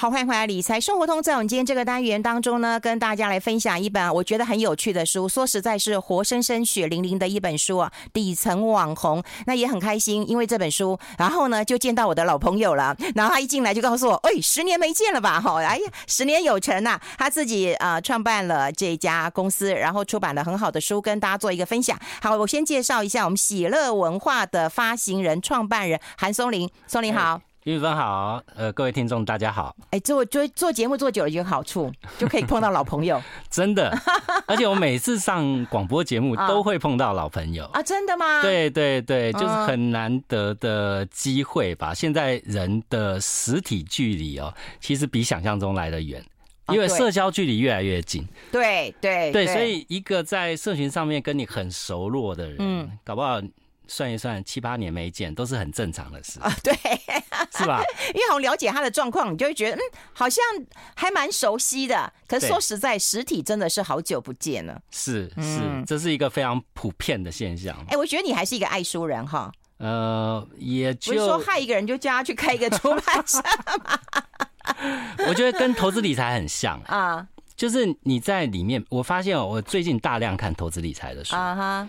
好，欢迎回来《理财生活通》。在我们今天这个单元当中呢，跟大家来分享一本我觉得很有趣的书。说实在，是活生生、血淋淋的一本书啊！底层网红，那也很开心，因为这本书，然后呢就见到我的老朋友了。然后他一进来就告诉我：“哎，十年没见了吧？哈，哎呀，十年有成呐、啊！”他自己啊、呃、创办了这家公司，然后出版了很好的书，跟大家做一个分享。好，我先介绍一下我们喜乐文化的发行人、创办人韩松林。松林好。玉芬好，呃，各位听众大家好。哎，做做做节目做久了有好处，就可以碰到老朋友。真的，而且我每次上广播节目都会碰到老朋友啊，真的吗？对对对，就是很难得的机会吧。现在人的实体距离哦，其实比想象中来得远，因为社交距离越来越近。对对对，所以一个在社群上面跟你很熟络的人，嗯，搞不好。算一算，七八年没见都是很正常的事啊，对，是吧？因为好了解他的状况，你就会觉得嗯，好像还蛮熟悉的。可是说实在，实体真的是好久不见了。是是，这是一个非常普遍的现象。哎，我觉得你还是一个爱书人哈。呃，也就不是说害一个人就叫他去开一个出版社嘛。我觉得跟投资理财很像啊，就是你在里面，我发现我最近大量看投资理财的书啊哈。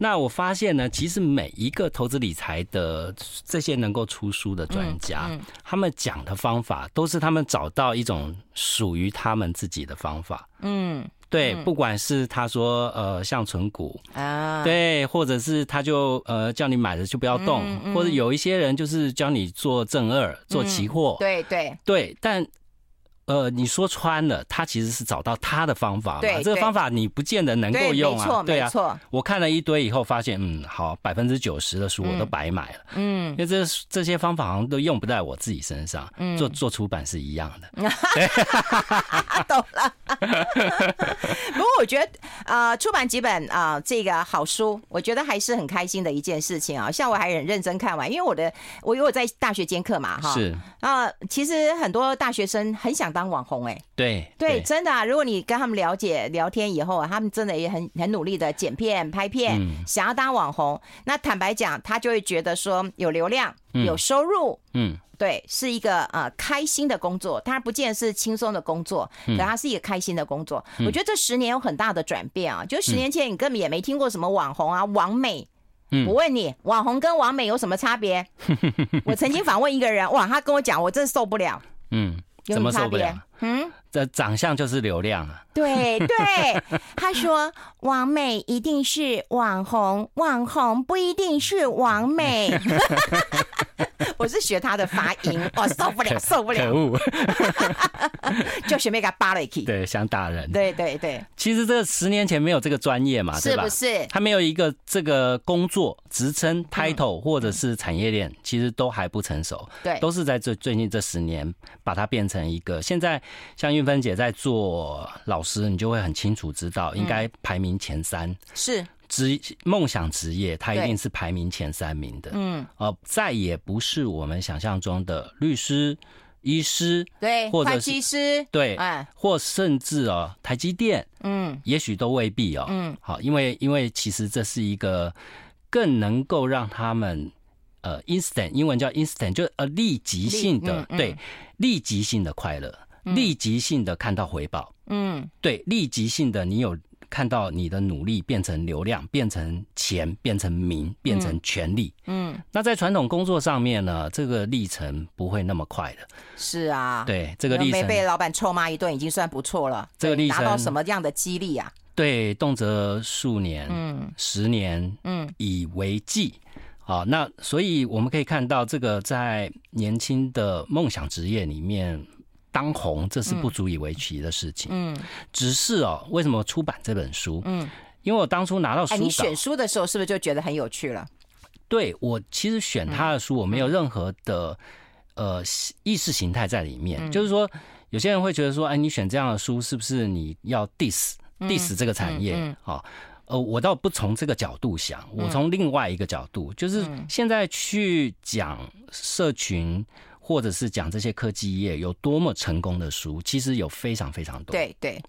那我发现呢，其实每一个投资理财的这些能够出书的专家，嗯嗯、他们讲的方法都是他们找到一种属于他们自己的方法。嗯，对，不管是他说呃像存股啊，对，或者是他就呃叫你买了就不要动，嗯嗯、或者有一些人就是教你做正二、做期货、嗯。对对对，但。呃，你说穿了，他其实是找到他的方法嘛。对，这个方法你不见得能够用啊。对啊，我看了一堆以后，发现嗯，好，百分之九十的书我都白买了。嗯，因为这这些方法好像都用不在我自己身上。嗯，做做出版是一样的。对，懂了。不过我觉得啊，出版几本啊，这个好书，我觉得还是很开心的一件事情啊。像我还很认真看完，因为我的我有我在大学兼课嘛，哈。是。啊，其实很多大学生很想当网红哎、欸，对对，真的啊！如果你跟他们了解聊天以后，他们真的也很很努力的剪片、拍片，嗯、想要当网红。那坦白讲，他就会觉得说有流量、有收入，嗯，对，是一个呃开心的工作。当然不见得是轻松的工作，可它是一个开心的工作。嗯、我觉得这十年有很大的转变啊！就十年前你根本也没听过什么网红啊、网美。嗯，我问你，网红跟网美有什么差别？我曾经访问一个人，哇，他跟我讲，我真受不了。嗯。有什么差别？嗯，这长相就是流量啊。对对，他说王美一定是网红，网红不一定是王美。我是学他的发音，我 受不了，受不了，可恶！就学妹给他扒了一气，对，想打人。对对对，其实这十年前没有这个专业嘛，是不是？他没有一个这个工作职称、title 或者是产业链，其实都还不成熟。对，都是在最最近这十年把它变成一个。现在像韵芬姐在做老师，你就会很清楚知道，应该排名前三是。职梦想职业，他一定是排名前三名的。嗯，呃，再也不是我们想象中的律师、医师，对，或者会计师，对，哎，或甚至哦，台积电，嗯，也许都未必哦。嗯，好，因为因为其实这是一个更能够让他们呃，instant，英文叫 instant，就呃立即性的，对，立即性的快乐，立即性的看到回报，嗯，对，立即性的你有。看到你的努力变成流量，变成钱，变成名，变成权力。嗯，嗯，那在传统工作上面呢，这个历程不会那么快的。是啊，对，这个历程没被老板臭骂一顿已经算不错了。这个历程拿到什么样的激励啊？对，动辄数年，嗯，十年，嗯，以为计。好，那所以我们可以看到，这个在年轻的梦想职业里面。当红，这是不足以为奇的事情。嗯，只是哦，为什么出版这本书？嗯，因为我当初拿到书，哎，你选书的时候是不是就觉得很有趣了？对，我其实选他的书，我没有任何的呃意识形态在里面。就是说，有些人会觉得说，哎，你选这样的书，是不是你要 diss diss 这个产业？好，呃，我倒不从这个角度想，我从另外一个角度，就是现在去讲社群。或者是讲这些科技业有多么成功的书，其实有非常非常多。对对，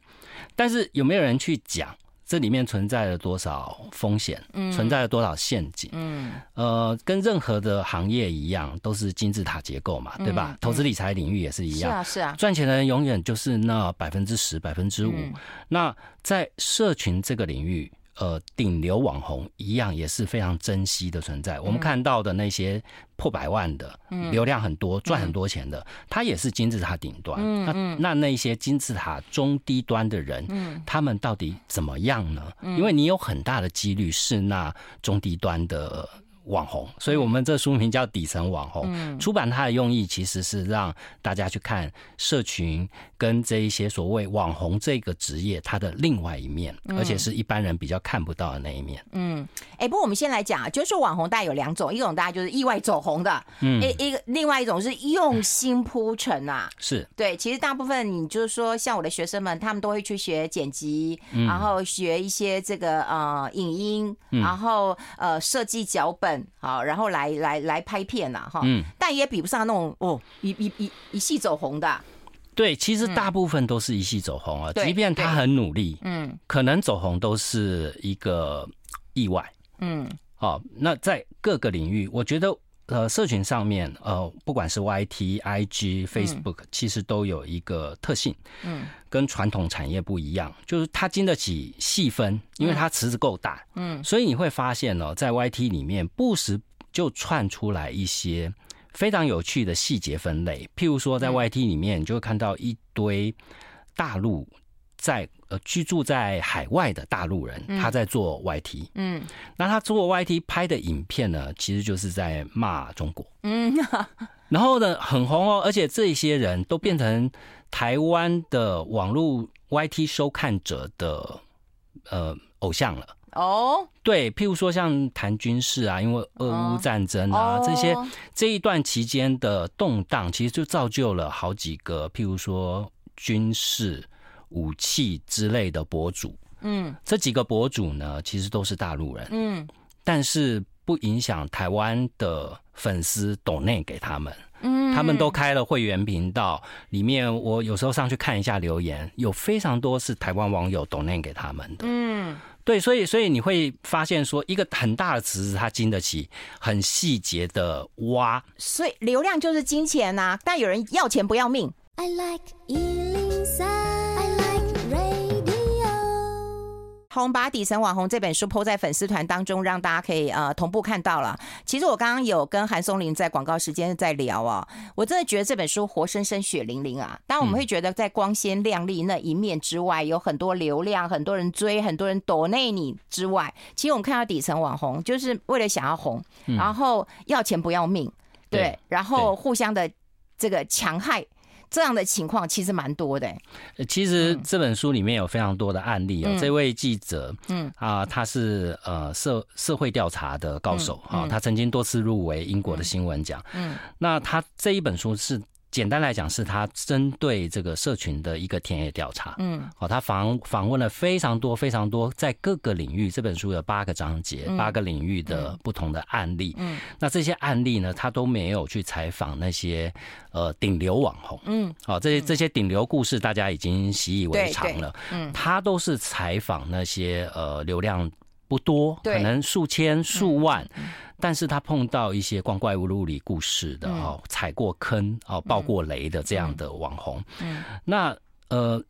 但是有没有人去讲这里面存在了多少风险？嗯，存在了多少陷阱？嗯，呃，跟任何的行业一样，都是金字塔结构嘛，对吧？投资理财领域也是一样，是啊，是啊，赚钱的人永远就是那百分之十、百分之五。那在社群这个领域。呃，顶流网红一样也是非常珍惜的存在。嗯、我们看到的那些破百万的，流量很多、赚、嗯、很多钱的，他也是金字塔顶端。那那那些金字塔中低端的人，嗯、他们到底怎么样呢？嗯、因为你有很大的几率是那中低端的。网红，所以我们这书名叫底层网红。嗯、出版它的用意其实是让大家去看社群跟这一些所谓网红这个职业它的另外一面，嗯、而且是一般人比较看不到的那一面。嗯，哎、欸，不过我们先来讲啊，就是说网红大概有两种，一种大家就是意外走红的，嗯，一个另外一种是用心铺陈啊，是对。其实大部分你就是说，像我的学生们，他们都会去学剪辑，嗯、然后学一些这个呃影音，然后呃设计脚本。好，然后来来来拍片呐，哈，嗯，但也比不上那种哦，一一一一戏走红的。对，其实大部分都是一戏走红啊，即便他很努力，嗯，可能走红都是一个意外，嗯，好，那在各个领域，我觉得。呃，社群上面，呃，不管是 YT、IG、Facebook，其实都有一个特性，嗯，跟传统产业不一样，就是它经得起细分，因为它池子够大，嗯，所以你会发现呢，在 YT 里面不时就窜出来一些非常有趣的细节分类，譬如说在 YT 里面，你就会看到一堆大陆。在呃居住在海外的大陆人，他在做 YT，嗯，那他做 YT 拍的影片呢，其实就是在骂中国，嗯，然后呢很红哦，而且这些人都变成台湾的网络 YT 收看者的呃偶像了，哦，对，譬如说像谈军事啊，因为俄乌战争啊这些这一段期间的动荡，其实就造就了好几个譬如说军事。武器之类的博主，嗯，这几个博主呢，其实都是大陆人，嗯，但是不影响台湾的粉丝抖内给他们，嗯，他们都开了会员频道，里面我有时候上去看一下留言，有非常多是台湾网友抖内给他们的，嗯，对，所以所以你会发现说，一个很大的池子，它经得起很细节的挖，所以流量就是金钱呐、啊，但有人要钱不要命。I like 红把底层网红这本书 po 在粉丝团当中，让大家可以呃同步看到了。其实我刚刚有跟韩松林在广告时间在聊哦，我真的觉得这本书活生生血淋淋啊。当然我们会觉得在光鲜亮丽那一面之外，有很多流量，很多人追，很多人躲内你之外，其实我们看到底层网红就是为了想要红，然后要钱不要命，对，然后互相的这个强害。这样的情况其实蛮多的。其实这本书里面有非常多的案例哦。这位记者，嗯啊，他是呃社社会调查的高手啊，他曾经多次入围英国的新闻奖。嗯，那他这一本书是。简单来讲，是他针对这个社群的一个田野调查。嗯，好，他访访问了非常多、非常多，在各个领域，这本书有八个章节，八个领域的不同的案例。嗯，那这些案例呢，他都没有去采访那些呃顶流网红。嗯，好，这些这些顶流故事大家已经习以为常了。嗯，他都是采访那些呃流量不多，可能数千、数万。但是他碰到一些光怪陆离故事的哦，踩过坑哦，爆过雷的这样的网红，嗯，那呃。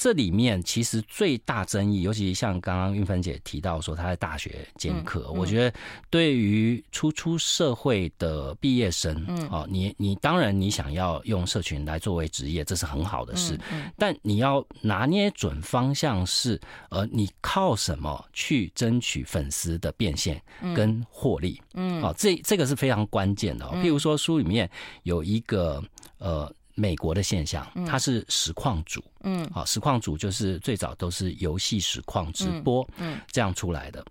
这里面其实最大争议，尤其像刚刚运芬姐提到说她在大学兼课，我觉得对于初出社会的毕业生，嗯，哦，你你当然你想要用社群来作为职业，这是很好的事，但你要拿捏准方向是，呃，你靠什么去争取粉丝的变现跟获利？嗯，哦，这这个是非常关键的。譬如说书里面有一个呃。美国的现象，它是实况主，嗯，好，实况主就是最早都是游戏实况直播，嗯，这样出来的。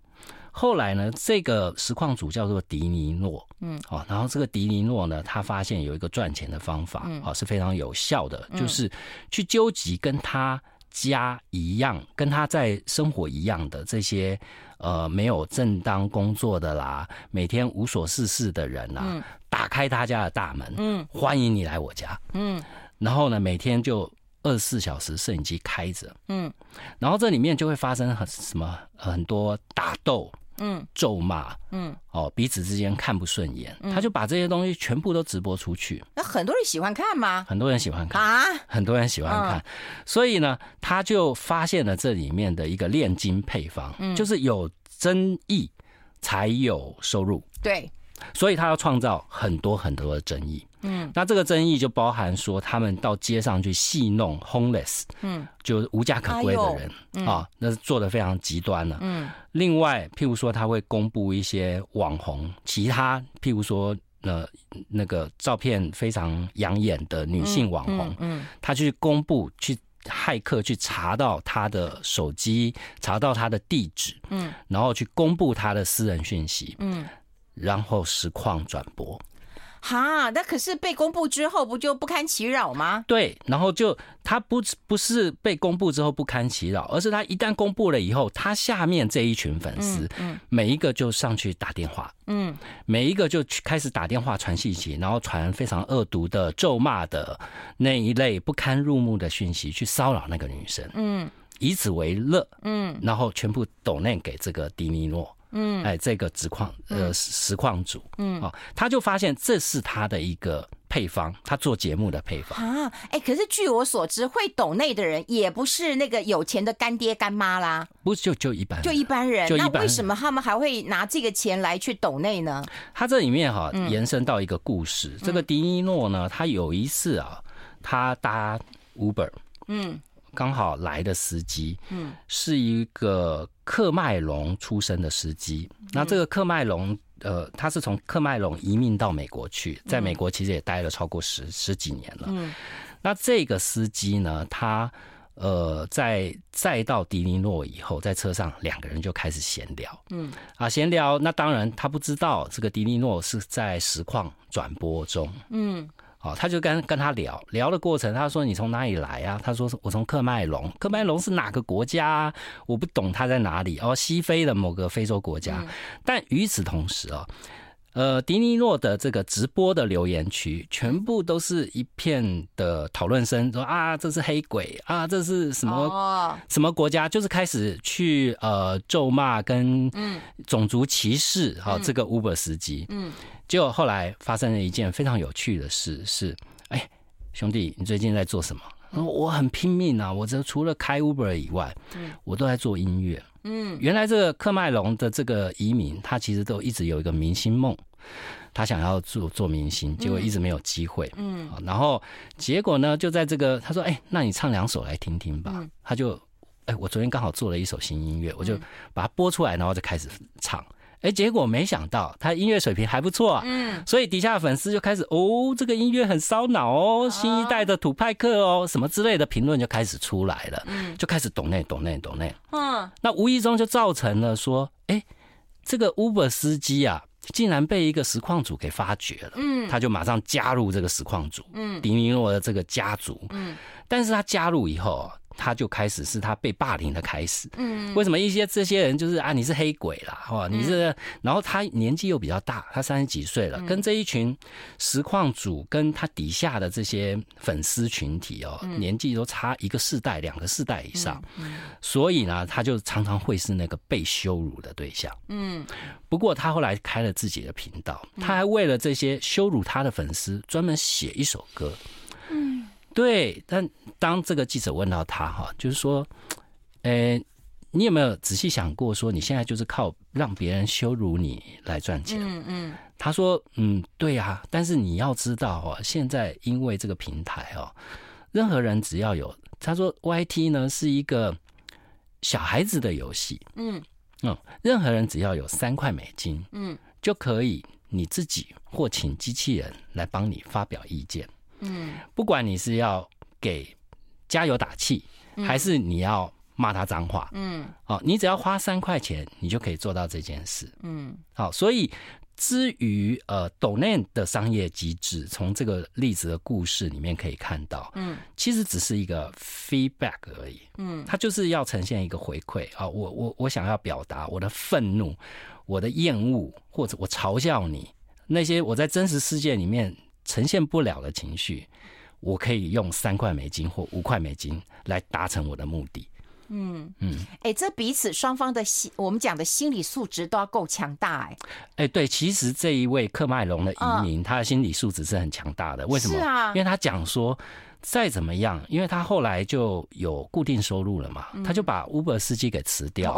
后来呢，这个实况主叫做迪尼诺，嗯，好，然后这个迪尼诺呢，他发现有一个赚钱的方法，啊，是非常有效的，就是去纠集跟他家一样，跟他在生活一样的这些呃没有正当工作的啦，每天无所事事的人啦。打开他家的大门，嗯，欢迎你来我家，嗯，然后呢，每天就二十四小时摄影机开着，嗯，然后这里面就会发生很什么很多打斗，嗯，咒骂，嗯，哦，彼此之间看不顺眼，他就把这些东西全部都直播出去。那很多人喜欢看吗？很多人喜欢看啊，很多人喜欢看，所以呢，他就发现了这里面的一个炼金配方，就是有争议才有收入，对，所以他要创造很多很多的争议。嗯，那这个争议就包含说，他们到街上去戏弄 homeless，嗯，就是无家可归的人、哎、啊，那是做的非常极端了。嗯，另外，譬如说，他会公布一些网红，其他譬如说，呃，那个照片非常养眼的女性网红，嗯，嗯，他去公布，去骇客去查到他的手机，查到他的地址，嗯，然后去公布他的私人讯息，嗯，然后实况转播。哈，那可是被公布之后不就不堪其扰吗？对，然后就他不不是被公布之后不堪其扰，而是他一旦公布了以后，他下面这一群粉丝，嗯，每一个就上去打电话，嗯，每一个就开始打电话传信息，然后传非常恶毒的咒骂的那一类不堪入目的讯息去骚扰那个女生，嗯，以此为乐，嗯，然后全部抖内给这个迪尼诺。嗯，哎，这个实况呃实况主，嗯，哦，他就发现这是他的一个配方，他做节目的配方啊。哎，可是据我所知，会抖内的人也不是那个有钱的干爹干妈啦，不是就就一般，就一般人。那为什么他们还会拿这个钱来去抖内呢？他这里面哈延伸到一个故事，这个迪尼诺呢，他有一次啊，他搭 Uber，嗯。刚好来的司机，嗯，是一个克麦隆出生的司机。那这个克麦隆，呃，他是从克麦隆移民到美国去，在美国其实也待了超过十十几年了。嗯，那这个司机呢，他呃，在再到迪尼诺以后，在车上两个人就开始闲聊。嗯，啊，闲聊，那当然他不知道这个迪尼诺是在实况转播中。嗯。哦，他就跟跟他聊聊的过程，他说，你从哪里来啊？他说我从喀麦隆，喀麦隆是哪个国家啊？我不懂他在哪里哦，西非的某个非洲国家。但与此同时啊，呃，迪尼诺的这个直播的留言区全部都是一片的讨论声，说啊，这是黑鬼啊，这是什么什么国家？就是开始去呃咒骂跟种族歧视哈这个 Uber 司机。嗯。结果后来发生了一件非常有趣的事，是，哎，兄弟，你最近在做什么？嗯、我很拼命啊，我这除了开 Uber 以外，嗯，我都在做音乐。嗯，原来这个喀麦隆的这个移民，他其实都一直有一个明星梦，他想要做做明星，结果一直没有机会。嗯，然后结果呢，就在这个，他说，哎，那你唱两首来听听吧。他就，哎，我昨天刚好做了一首新音乐，我就把它播出来，然后就开始唱。哎，结果没想到他音乐水平还不错啊，嗯，所以底下的粉丝就开始哦，这个音乐很烧脑哦，新一代的土派克哦，什么之类的评论就开始出来了，嗯，就开始懂内懂内懂内，嗯，那无意中就造成了说，哎，这个 Uber 司机啊，竟然被一个实况组给发掘了，嗯，他就马上加入这个实况组，嗯，迪尼诺的这个家族，嗯，但是他加入以后。他就开始是他被霸凌的开始。嗯，为什么一些这些人就是啊，你是黑鬼啦，哦，你是，然后他年纪又比较大，他三十几岁了，跟这一群实况主跟他底下的这些粉丝群体哦，年纪都差一个世代、两个世代以上，所以呢，他就常常会是那个被羞辱的对象。嗯，不过他后来开了自己的频道，他还为了这些羞辱他的粉丝专门写一首歌。嗯。对，但当这个记者问到他哈，就是说，诶，你有没有仔细想过，说你现在就是靠让别人羞辱你来赚钱？嗯嗯。他说，嗯，对啊，但是你要知道哦，现在因为这个平台哦，任何人只要有，他说，YT 呢是一个小孩子的游戏，嗯嗯，任何人只要有三块美金，嗯，就可以你自己或请机器人来帮你发表意见。嗯，不管你是要给加油打气，还是你要骂他脏话，嗯，哦，你只要花三块钱，你就可以做到这件事，嗯，好，所以至于呃抖内的商业机制，从这个例子的故事里面可以看到，嗯，其实只是一个 feedback 而已，嗯，它就是要呈现一个回馈啊，我我我想要表达我的愤怒、我的厌恶，或者我嘲笑你那些我在真实世界里面。呈现不了的情绪，我可以用三块美金或五块美金来达成我的目的。嗯嗯，哎、欸，这彼此双方的心，我们讲的心理素质都要够强大、欸，哎，哎，对，其实这一位克麦隆的移民，他的心理素质是很强大的。为什么？是啊，因为他讲说。再怎么样，因为他后来就有固定收入了嘛，嗯、他就把 Uber 司机给辞掉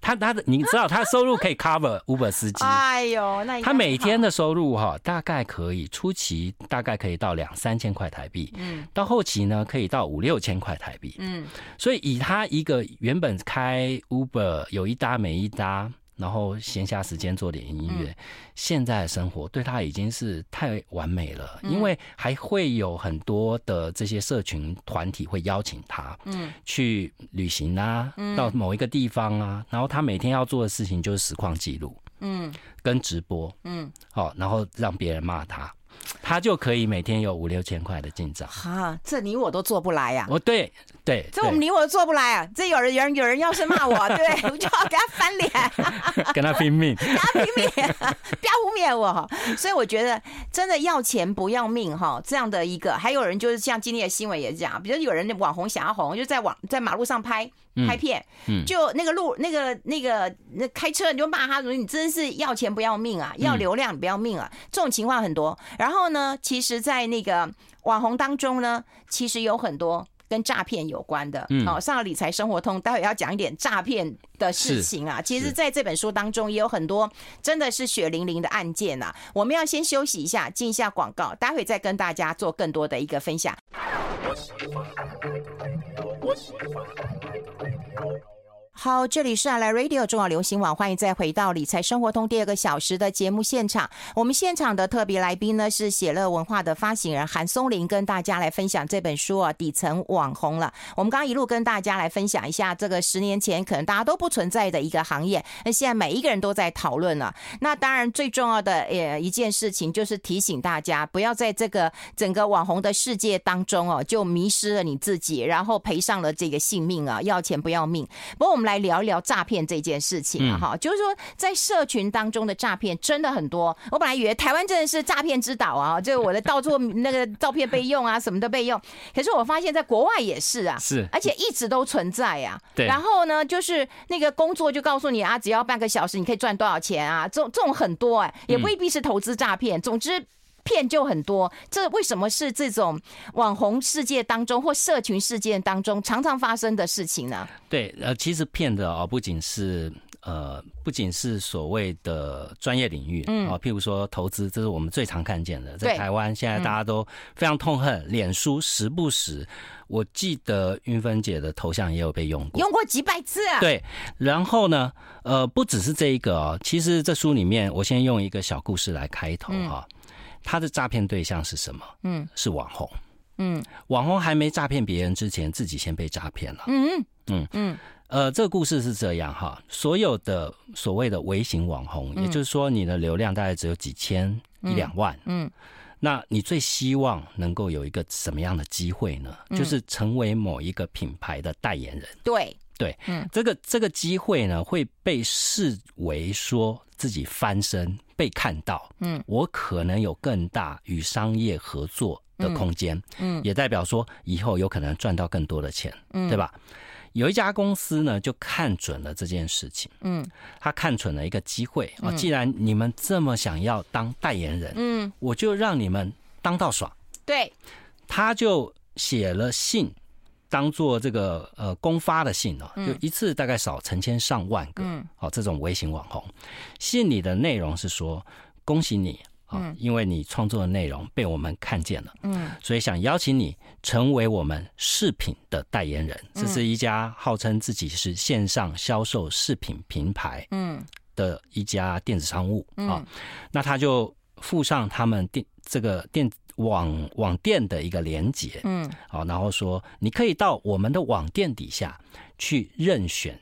他他的你知道，他的收入可以 cover Uber 司机。哎呦，那他每天的收入哈，大概可以初期大概可以到两三千块台币，嗯，到后期呢可以到五六千块台币，嗯，所以以他一个原本开 Uber 有一搭没一搭。然后闲暇时间做点音乐，嗯、现在的生活对他已经是太完美了，嗯、因为还会有很多的这些社群团体会邀请他，嗯，去旅行啊，嗯、到某一个地方啊，然后他每天要做的事情就是实况记录，嗯，跟直播，嗯，好，然后让别人骂他。他就可以每天有五六千块的进账，哈，这你我都做不来呀！我，对对，这我们你我都做不来啊！这有人有人有人要是骂我，对，我就要跟他翻脸，跟他拼命，跟他拼命，不要污蔑我。所以我觉得真的要钱不要命哈，这样的一个，还有人就是像今天的新闻也是这样，比如有人网红想要红，就在网在马路上拍。拍片，就那个路，那个那个那开车你就骂他，说你真是要钱不要命啊，要流量不要命啊，这种情况很多。然后呢，其实，在那个网红当中呢，其实有很多跟诈骗有关的。哦，上了理财生活通，待会要讲一点诈骗的事情啊。其实，在这本书当中也有很多真的是血淋淋的案件啊。我们要先休息一下，进一下广告，待会再跟大家做更多的一个分享。好，这里是爱来 Radio 中广流行网，欢迎再回到理财生活通第二个小时的节目现场。我们现场的特别来宾呢是写乐文化的发行人韩松林，跟大家来分享这本书啊，底层网红了。我们刚刚一路跟大家来分享一下这个十年前可能大家都不存在的一个行业，那现在每一个人都在讨论了。那当然最重要的呃一件事情就是提醒大家，不要在这个整个网红的世界当中哦，就迷失了你自己，然后赔上了这个性命啊，要钱不要命。不过我们。来聊一聊诈骗这件事情啊，哈、嗯，就是说在社群当中的诈骗真的很多。我本来以为台湾真的是诈骗之岛啊，就我的到处那个照片被用啊，什么都被用。可是我发现在国外也是啊，是，而且一直都存在啊。对。然后呢，就是那个工作就告诉你啊，只要半个小时你可以赚多少钱啊，这种这种很多哎、欸，也未必是投资诈骗。总之。骗就很多，这为什么是这种网红世界当中或社群事件当中常常发生的事情呢？对，呃，其实骗的啊，不仅是呃，不仅是所谓的专业领域，嗯，啊，譬如说投资，这是我们最常看见的。在台湾现在大家都非常痛恨脸书，时不时，我记得云芬姐的头像也有被用过，用过几百次啊。对，然后呢，呃，不只是这一个哦，其实这书里面，我先用一个小故事来开头哈。他的诈骗对象是什么？嗯，是网红。嗯，网红还没诈骗别人之前，自己先被诈骗了。嗯嗯嗯。呃，这个故事是这样哈，所有的所谓的微型网红，也就是说你的流量大概只有几千一两万。嗯，那你最希望能够有一个什么样的机会呢？就是成为某一个品牌的代言人。对对，嗯，这个这个机会呢，会被视为说自己翻身。被看到，嗯，我可能有更大与商业合作的空间，嗯，也代表说以后有可能赚到更多的钱，嗯，对吧？有一家公司呢，就看准了这件事情，嗯，他看准了一个机会啊，既然你们这么想要当代言人，嗯，我就让你们当到爽，对，他就写了信。当做这个呃公发的信哦，就一次大概少成千上万个，好这种微型网红，信里的内容是说恭喜你啊，因为你创作的内容被我们看见了，嗯，所以想邀请你成为我们饰品的代言人。这是一家号称自己是线上销售饰品品牌，嗯，的一家电子商务啊，那他就附上他们电这个电。网网店的一个连接，嗯，好，然后说你可以到我们的网店底下去任选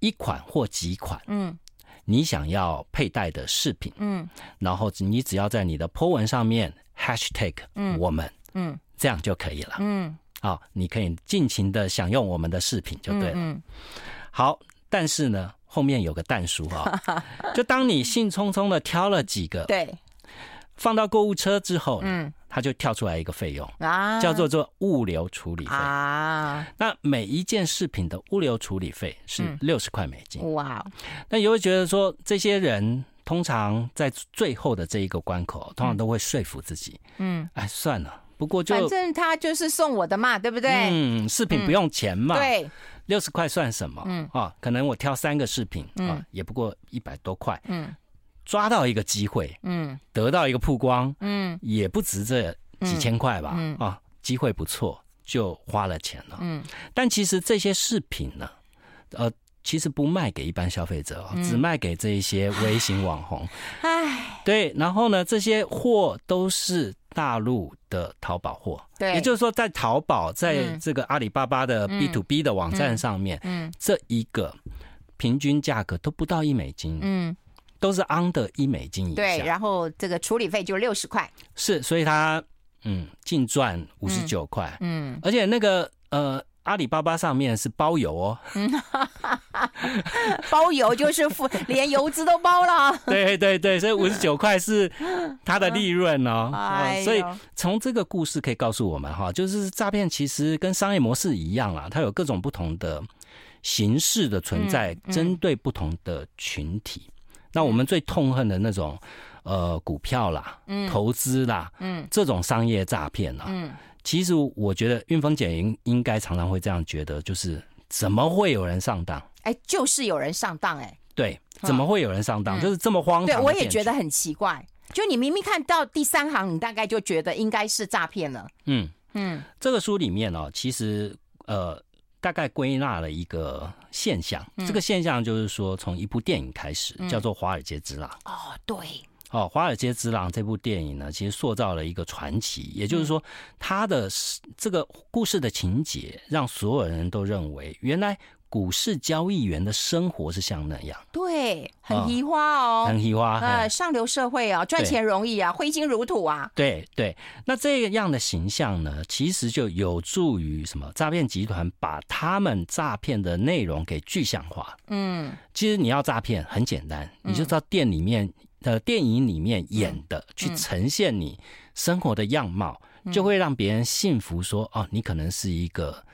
一款或几款，嗯，你想要佩戴的饰品，嗯，然后你只要在你的 po 文上面 hashtag 我们，嗯，这样就可以了，嗯，好，你可以尽情的享用我们的饰品就对了，嗯，好，但是呢，后面有个蛋叔啊，就当你兴冲冲的挑了几个，对。放到购物车之后，嗯，他就跳出来一个费用啊，叫做做物流处理费啊。那每一件饰品的物流处理费是六十块美金。哇！那你会觉得说，这些人通常在最后的这一个关口，通常都会说服自己，嗯，哎，算了，不过就反正他就是送我的嘛，对不对？嗯，饰品不用钱嘛，对，六十块算什么？嗯啊，可能我挑三个饰品啊，也不过一百多块，嗯。抓到一个机会，嗯，得到一个曝光，嗯，也不值这几千块吧，嗯，啊，机会不错，就花了钱了，嗯，但其实这些饰品呢，呃，其实不卖给一般消费者，只卖给这一些微型网红，哎，对，然后呢，这些货都是大陆的淘宝货，对，也就是说，在淘宝，在这个阿里巴巴的 B to B 的网站上面，嗯，这一个平均价格都不到一美金，嗯。都是 under 一美金以下，对，然后这个处理费就六十块，是，所以他嗯净赚五十九块，嗯，而且那个呃阿里巴巴上面是包邮哦，嗯，包邮就是付连邮资都包了，对对对，所以五十九块是它的利润哦，哎，所以从这个故事可以告诉我们哈，就是诈骗其实跟商业模式一样啦，它有各种不同的形式的存在，针对不同的群体。那我们最痛恨的那种，呃，股票啦，嗯，投资啦，嗯，这种商业诈骗啦，嗯，其实我觉得运峰姐应应该常常会这样觉得，就是怎么会有人上当？哎，就是有人上当，哎，对，怎么会有人上当？就是这么荒唐。对，我也觉得很奇怪。就你明明看到第三行，你大概就觉得应该是诈骗了。嗯嗯，这个书里面哦，其实呃。大概归纳了一个现象，嗯、这个现象就是说，从一部电影开始，嗯、叫做《华尔街之狼》。哦，对，哦，《华尔街之狼》这部电影呢，其实塑造了一个传奇，也就是说，它的这个故事的情节，让所有人都认为，原来。股市交易员的生活是像那样，对，很移花哦，很移花，呃，上流社会啊，赚钱容易啊，挥金如土啊，对对。那这样的形象呢，其实就有助于什么？诈骗集团把他们诈骗的内容给具象化。嗯，其实你要诈骗很简单，你就到店里面的电影里面演的，去呈现你生活的样貌，就会让别人信服说，哦，你可能是一个。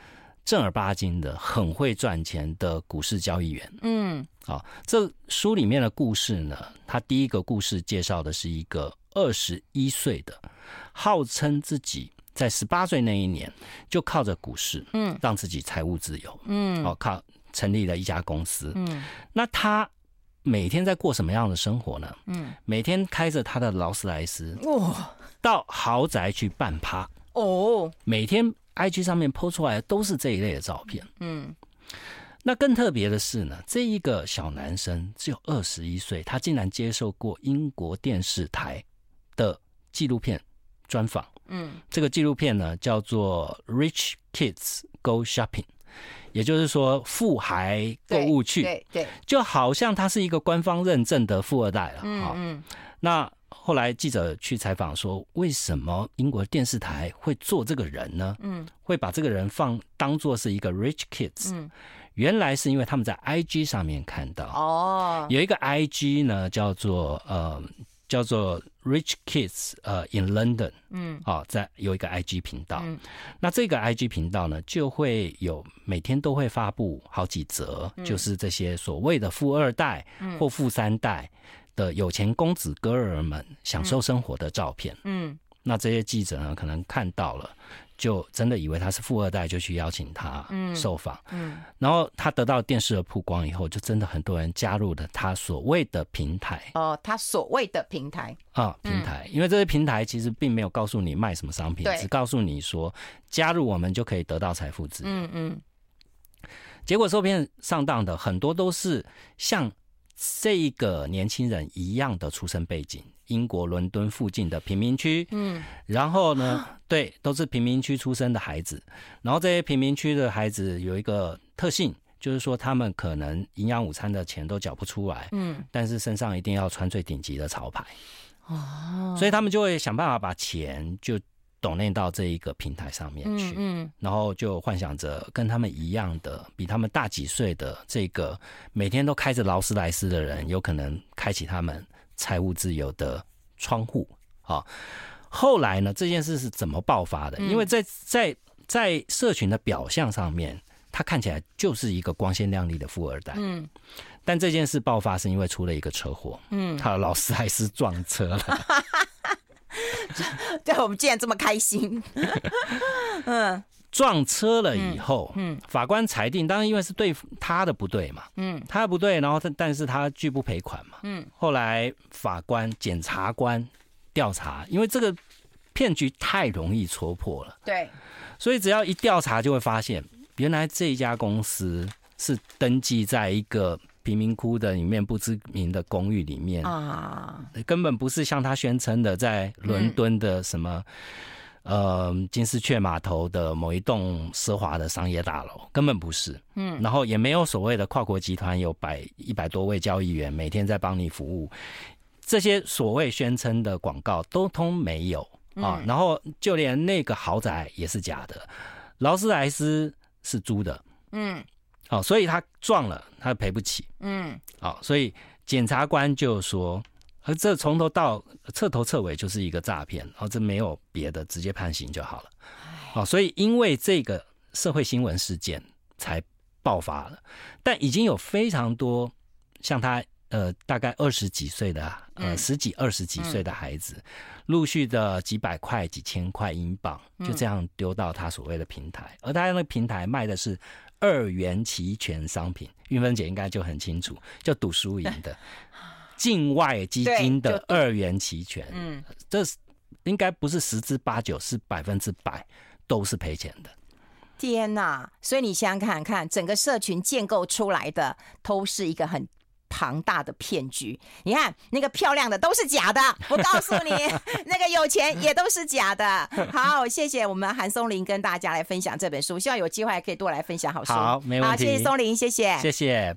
正儿八经的、很会赚钱的股市交易员。嗯，好，这书里面的故事呢，他第一个故事介绍的是一个二十一岁的，号称自己在十八岁那一年就靠着股市，嗯，让自己财务自由，嗯，哦，靠成立了一家公司，嗯，那他每天在过什么样的生活呢？嗯，每天开着他的劳斯莱斯，哇，到豪宅去办趴，哦，每天。IG 上面 PO 出来的都是这一类的照片。嗯，那更特别的是呢，这一个小男生只有二十一岁，他竟然接受过英国电视台的纪录片专访。嗯，这个纪录片呢叫做《Rich Kids Go Shopping》，也就是说富孩购物去。对对，就好像他是一个官方认证的富二代了。嗯嗯，那。后来记者去采访说，为什么英国电视台会做这个人呢？嗯，会把这个人放当做是一个 rich kids。嗯，原来是因为他们在 IG 上面看到哦，有一个 IG 呢叫做呃叫做 rich kids 呃 in London。嗯，啊，在有一个 IG 频道。嗯，那这个 IG 频道呢就会有每天都会发布好几则，就是这些所谓的富二代或富三代。的有钱公子哥儿们享受生活的照片，嗯，那这些记者呢，可能看到了，就真的以为他是富二代，就去邀请他受访，嗯，然后他得到电视的曝光以后，就真的很多人加入了他所谓的平台，哦，他所谓的平台。啊，平台，因为这些平台其实并没有告诉你卖什么商品，只告诉你说加入我们就可以得到财富自由，嗯嗯，结果受骗上当的很多都是像。这一个年轻人一样的出生背景，英国伦敦附近的贫民区，嗯，然后呢，对，都是贫民区出生的孩子，然后这些贫民区的孩子有一个特性，就是说他们可能营养午餐的钱都缴不出来，嗯，但是身上一定要穿最顶级的潮牌，哦，所以他们就会想办法把钱就。抖内到这一个平台上面去，嗯，然后就幻想着跟他们一样的，比他们大几岁的这个每天都开着劳斯莱斯的人，有可能开启他们财务自由的窗户。啊，后来呢，这件事是怎么爆发的？因为在在在社群的表象上面，他看起来就是一个光鲜亮丽的富二代。嗯，但这件事爆发是因为出了一个车祸。嗯，他的劳斯莱斯撞车了。对，我们竟然这么开心。嗯。撞车了以后，嗯，法官裁定，当然因为是对他的不对嘛，嗯，他的不对，然后他但是他拒不赔款嘛，嗯，后来法官、检察官调查，因为这个骗局太容易戳破了，对，所以只要一调查就会发现，原来这一家公司是登记在一个贫民窟的里面不知名的公寓里面。啊，根本不是像他宣称的在伦敦的什么。呃，金丝雀码头的某一栋奢华的商业大楼。根本不是，嗯，然后也没有所谓的跨国集团有百一百多位交易员每天在帮你服务，这些所谓宣称的广告都通没有。啊，然后就连那个豪宅也是假的，劳斯莱斯是租的，嗯，好，所以他撞了，他赔不起，嗯，好，所以检察官就说。而这从头到彻头彻尾就是一个诈骗，然后这没有别的，直接判刑就好了。好，所以因为这个社会新闻事件才爆发了，但已经有非常多像他呃大概二十几岁的呃十几二十几岁的孩子，陆续的几百块几千块英镑就这样丢到他所谓的平台，而他那个平台卖的是二元期权商品，玉芬姐应该就很清楚，就赌输赢的。境外基金的二元期权，嗯，这应该不是十之八九，是百分之百都是赔钱的。天呐！所以你想想看看，整个社群建构出来的都是一个很庞大的骗局。你看那个漂亮的都是假的，我告诉你，那个有钱也都是假的。好，谢谢我们韩松林跟大家来分享这本书，希望有机会还可以多来分享好书。好，没问题。好，谢谢松林，谢谢，谢谢。